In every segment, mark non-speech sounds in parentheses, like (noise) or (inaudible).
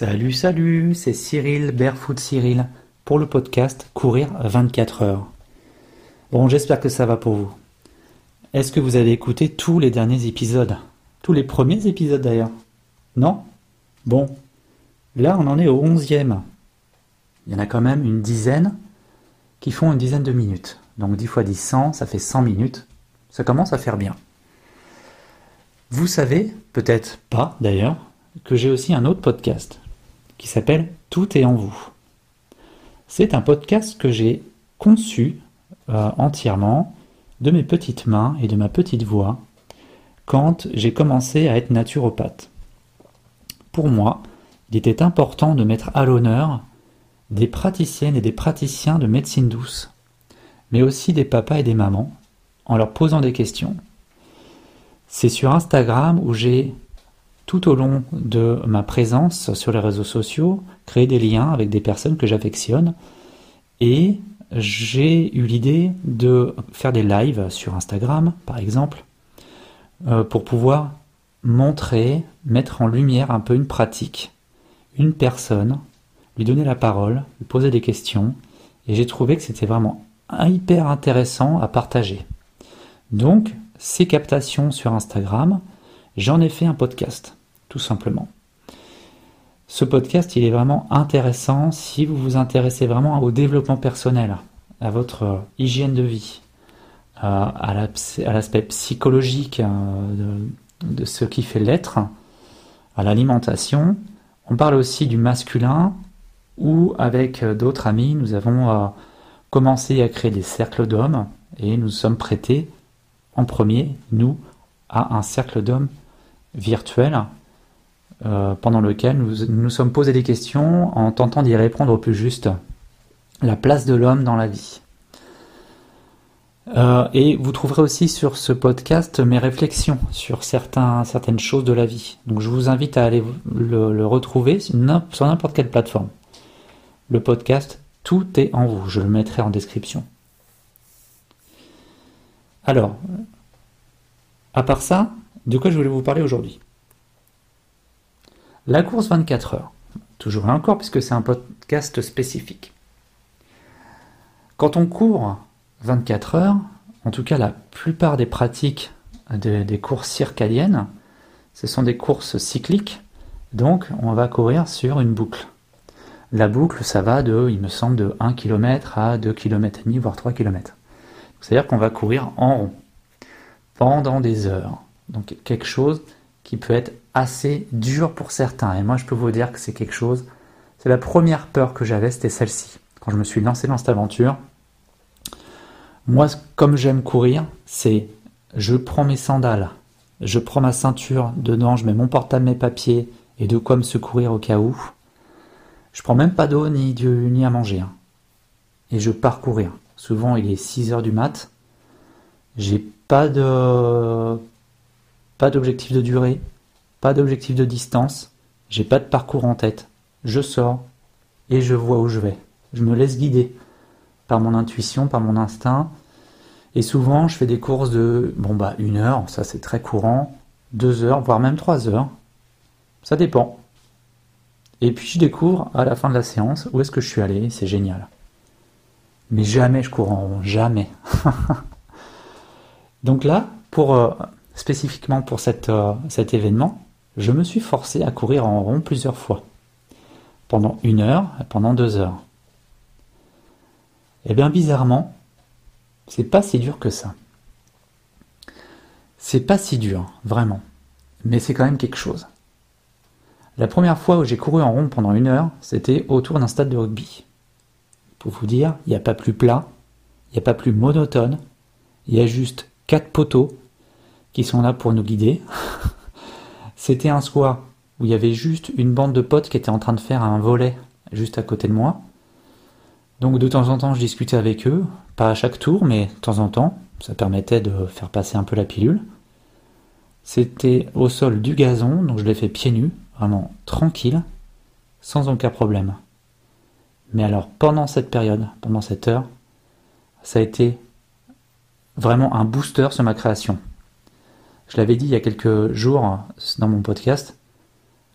Salut, salut, c'est Cyril, Barefoot Cyril, pour le podcast Courir 24 heures. Bon, j'espère que ça va pour vous. Est-ce que vous avez écouté tous les derniers épisodes? Tous les premiers épisodes d'ailleurs? Non? Bon, là on en est au 11e. Il y en a quand même une dizaine qui font une dizaine de minutes. Donc 10 fois 10, 100, ça fait 100 minutes. Ça commence à faire bien. Vous savez, peut-être pas d'ailleurs, que j'ai aussi un autre podcast qui s'appelle Tout est en vous. C'est un podcast que j'ai conçu euh, entièrement de mes petites mains et de ma petite voix quand j'ai commencé à être naturopathe. Pour moi, il était important de mettre à l'honneur des praticiennes et des praticiens de médecine douce, mais aussi des papas et des mamans, en leur posant des questions. C'est sur Instagram où j'ai tout au long de ma présence sur les réseaux sociaux, créer des liens avec des personnes que j'affectionne. Et j'ai eu l'idée de faire des lives sur Instagram, par exemple, euh, pour pouvoir montrer, mettre en lumière un peu une pratique, une personne, lui donner la parole, lui poser des questions. Et j'ai trouvé que c'était vraiment hyper intéressant à partager. Donc, ces captations sur Instagram, j'en ai fait un podcast tout simplement. Ce podcast, il est vraiment intéressant si vous vous intéressez vraiment au développement personnel, à votre euh, hygiène de vie, euh, à l'aspect psychologique euh, de, ce qui fait l'être, à l'alimentation. On parle aussi du masculin, où avec d'autres amis, nous avons commencé à créer des cercles d'hommes et nous sommes prêtés en premier, nous, à un cercle d'hommes virtuel euh, pendant lequel nous nous sommes posé des questions en tentant d'y répondre au plus juste. La place de l'homme dans la vie. Euh, et vous trouverez aussi sur ce podcast mes réflexions sur certains, certaines choses de la vie. Donc je vous invite à aller le, retrouver sur n'importe quelle plateforme. Le podcast, tout est en vous. Je le mettrai en description. Alors, à part ça, de quoi je voulais vous parler aujourd'hui? La course 24 heures. Toujours et encore, puisque c'est un podcast spécifique. Quand on court 24 heures, en tout cas la plupart des pratiques des courses circadiennes, ce sont des courses cycliques, donc on va courir sur une boucle. La boucle, ça va de, il me semble, de 1 km à 2 km et demi, voire 3 km. C'est-à-dire qu'on va courir en rond pendant des heures. Donc quelque chose qui peut être assez dur pour certains. Et moi, je peux vous dire que c'est quelque chose. C'est la première peur que j'avais, c'était celle-ci. Quand je me suis lancé dans cette aventure, moi, comme j'aime courir, c'est je prends mes sandales, je prends ma ceinture, dedans, je mets mon portable, mes papiers et de quoi me secourir au cas où. Je prends même pas d'eau ni, ni à manger. Hein. Et je pars courir. Souvent, il est 6 heures du mat. J'ai pas de pas d'objectif de durée, pas d'objectif de distance, j'ai pas de parcours en tête. Je sors et je vois où je vais. Je me laisse guider par mon intuition, par mon instinct. Et souvent, je fais des courses de bon bah une heure, ça c'est très courant, deux heures, voire même trois heures. Ça dépend. Et puis je découvre à la fin de la séance où est-ce que je suis allé, c'est génial. Mais jamais je cours en rond, jamais. (laughs) Donc là, pour euh, spécifiquement pour euh, cet événement, je me suis forcé à courir en rond plusieurs fois. Pendant une heure et pendant deux heures. Eh bien bizarrement, c'est pas si dur que ça. C'est pas si dur, vraiment. Mais c'est quand même quelque chose. La première fois où j'ai couru en rond pendant une heure, c'était autour d'un stade de rugby. Pour vous dire, il n'y a pas plus plat, il n'y a pas plus monotone, il y a juste quatre poteaux qui sont là pour nous guider. (laughs) C'était un soir où il y avait juste une bande de potes qui était en train de faire un volet juste à côté de moi. Donc de temps en temps, je discutais avec eux, pas à chaque tour, mais de temps en temps, ça permettait de faire passer un peu la pilule. C'était au sol du gazon, donc je l'ai fait pieds nus, vraiment tranquille, sans aucun problème. Mais alors pendant cette période, pendant cette heure, ça a été vraiment un booster sur ma création. Je l'avais dit il y a quelques jours dans mon podcast.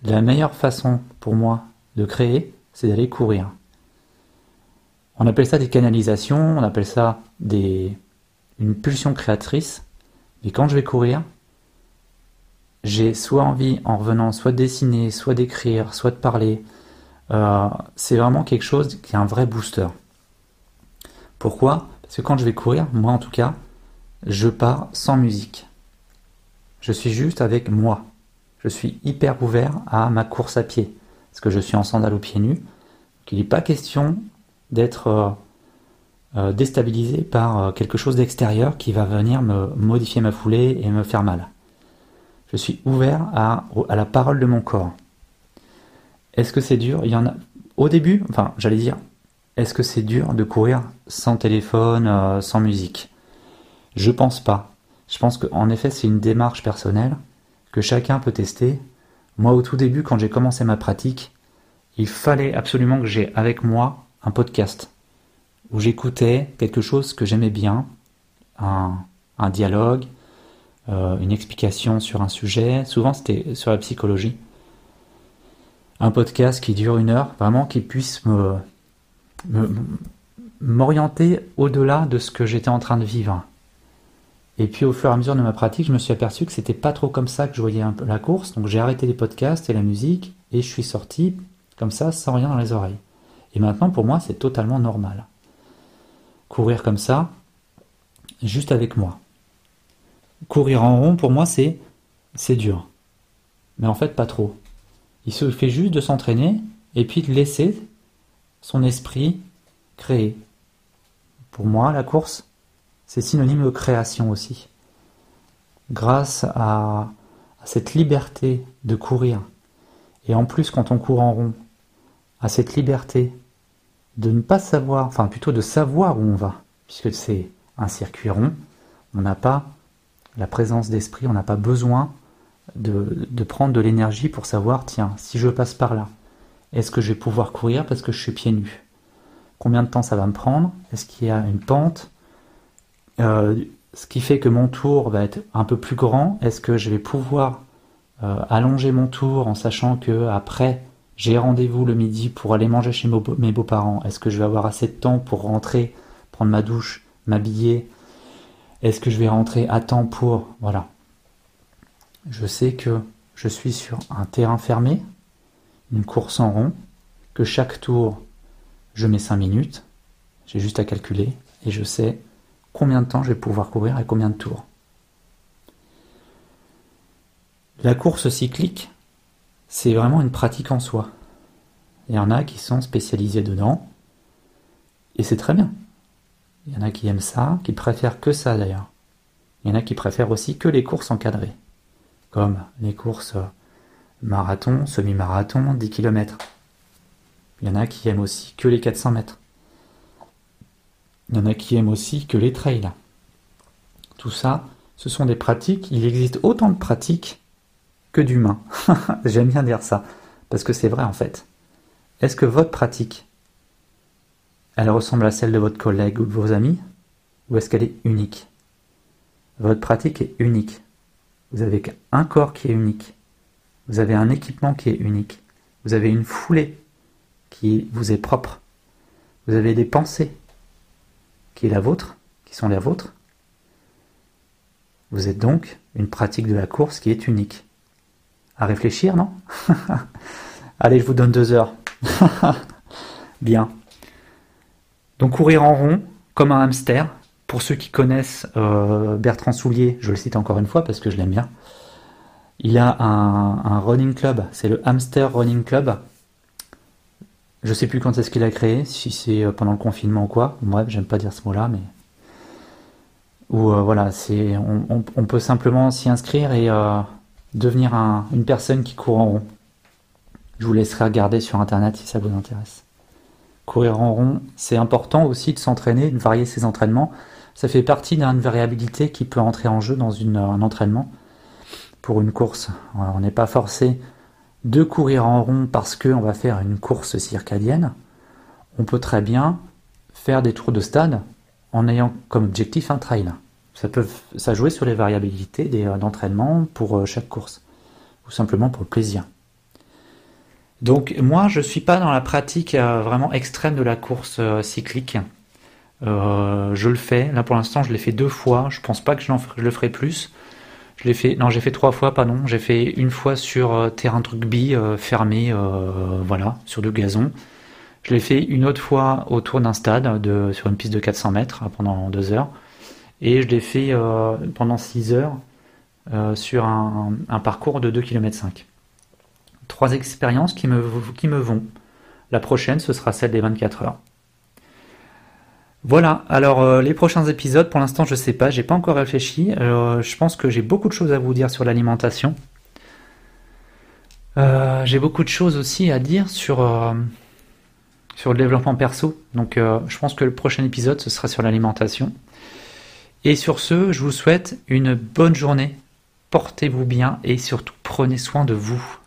La meilleure façon pour moi de créer, c'est d'aller courir. On appelle ça des canalisations, on appelle ça des, une pulsion créatrice. Mais quand je vais courir, j'ai soit envie, en revenant, soit de dessiner, soit d'écrire, soit de parler. Euh, c'est vraiment quelque chose qui est un vrai booster. Pourquoi? Parce que quand je vais courir, moi en tout cas, je pars sans musique. Je suis juste avec moi. Je suis hyper ouvert à ma course à pied. Parce que je suis en sandales aux pieds nus. Il n'est pas question d'être euh, euh, déstabilisé par quelque chose d'extérieur qui va venir me modifier ma foulée et me faire mal. Je suis ouvert à, la parole de mon corps. Est-ce que c'est dur? Il y en a. Au début, enfin, j'allais dire, est-ce que c'est dur de courir sans téléphone, euh, sans musique? Je pense pas. Je pense qu'en effet, c'est une démarche personnelle que chacun peut tester. Moi, au tout début, quand j'ai commencé ma pratique, il fallait absolument que j'ai avec moi un podcast où j'écoutais quelque chose que j'aimais bien, un, dialogue, euh, une explication sur un sujet. Souvent, c'était sur la psychologie. Un podcast qui dure une heure, vraiment qui puisse me, m'orienter au-delà de ce que j'étais en train de vivre. Et puis au fur et à mesure de ma pratique, je me suis aperçu que c'était pas trop comme ça que je voyais la course. Donc j'ai arrêté les podcasts et la musique et je suis sorti comme ça sans rien dans les oreilles. Et maintenant pour moi c'est totalement normal. Courir comme ça, juste avec moi courir en rond, pour moi, c'est, c'est dur. Mais en fait, pas trop. Il se fait juste de s'entraîner et puis de laisser son esprit créer. Pour moi, la course, c'est synonyme de création aussi. Grâce à, cette liberté de courir, et en plus quand on court en rond, à cette liberté de ne pas savoir, enfin plutôt de savoir où on va, puisque c'est un circuit rond, on n'a pas la présence d'esprit, on n'a pas besoin de, prendre de l'énergie pour savoir, tiens, si je passe par là, est-ce que je vais pouvoir courir parce que je suis pieds nus? Combien de temps ça va me prendre? Est-ce qu'il y a une pente? Ce qui fait que mon tour va être un peu plus grand. Est-ce que je vais pouvoir euh, allonger mon tour en sachant que après j'ai rendez-vous le midi pour aller manger chez mes beaux-parents? Est-ce que je vais avoir assez de temps pour rentrer, prendre ma douche, m'habiller, est-ce que je vais rentrer à temps pour... Voilà. Je sais que je suis sur un terrain fermé, une course en rond, que chaque tour, je mets 5 minutes. J'ai juste à calculer et je sais combien de temps je vais pouvoir courir et combien de tours. La course cyclique, c'est vraiment une pratique en soi. Il y en a qui sont spécialisés dedans, et c'est très bien. Il y en a qui aiment ça, qui préfèrent que ça d'ailleurs. Il y en a qui préfèrent aussi que les courses encadrées, comme les courses marathon, semi-marathon, 10 km. Il y en a qui aiment aussi que les 400 mètres. Il y en a qui aiment aussi que les trails. Tout ça, ce sont des pratiques. Il existe autant de pratiques que d'humains. (laughs) J'aime bien dire ça, parce que c'est vrai en fait. Est-ce que votre pratique, elle ressemble à celle de votre collègue ou de vos amis Ou est-ce qu'elle est unique? Votre pratique est unique. Vous avez un corps qui est unique. Vous avez un équipement qui est unique. Vous avez une foulée qui vous est propre. Vous avez des pensées qui la vôtre, qui sont les vôtres. Vous êtes donc une pratique de la course qui est unique. À réfléchir, non? (laughs) Allez, je vous donne deux heures. (laughs) Bien. Donc courir en rond, comme un hamster. Pour ceux qui connaissent euh, Bertrand Soulier, je le cite encore une fois parce que je l'aime bien. Il a un, running club, c'est le Hamster Running Club. Je sais plus quand est-ce qu'il a créé, si c'est euh, pendant le confinement ou quoi. Bref, j'aime pas dire ce mot-là, mais ou euh, voilà, c'est on, peut simplement s'y inscrire et devenir une personne qui court en rond. Je vous laisserai regarder sur internet si ça vous intéresse courir en rond. C'est important aussi de s'entraîner, de varier ses entraînements. Ça fait partie d'une variabilité qui peut entrer en jeu dans une, un entraînement pour une course. On n'est pas forcé de courir en rond parce qu'on va faire une course circadienne. On peut très bien faire des tours de stade en ayant comme objectif un trail. Ça peut ça jouer sur les variabilités d'entraînement pour euh, chaque course, ou simplement pour le plaisir. Donc moi, je suis pas dans la pratique euh, vraiment extrême de la course euh, cyclique. Euh, je le fais. Là pour l'instant, je l'ai fait deux fois. Je pense pas que je, le ferai plus. Fait. Non, j'ai fait trois fois, pardon. J'ai fait une fois sur terrain de rugby fermé, voilà, sur du gazon. Je l'ai fait une autre fois autour d'un stade, de, sur une piste de 400 mètres pendant deux heures. Et je l'ai fait pendant six heures sur un, parcours de 2 km 5 trois expériences qui me vont. La prochaine, ce sera celle des 24 heures. Voilà, alors euh, les prochains épisodes, pour l'instant je sais pas, j'ai pas encore réfléchi. Euh, je pense que j'ai beaucoup de choses à vous dire sur l'alimentation. Euh, j'ai beaucoup de choses aussi à dire sur, sur le développement perso. Donc je pense que le prochain épisode ce sera sur l'alimentation. Et sur ce, je vous souhaite une bonne journée. Portez-vous bien et surtout prenez soin de vous.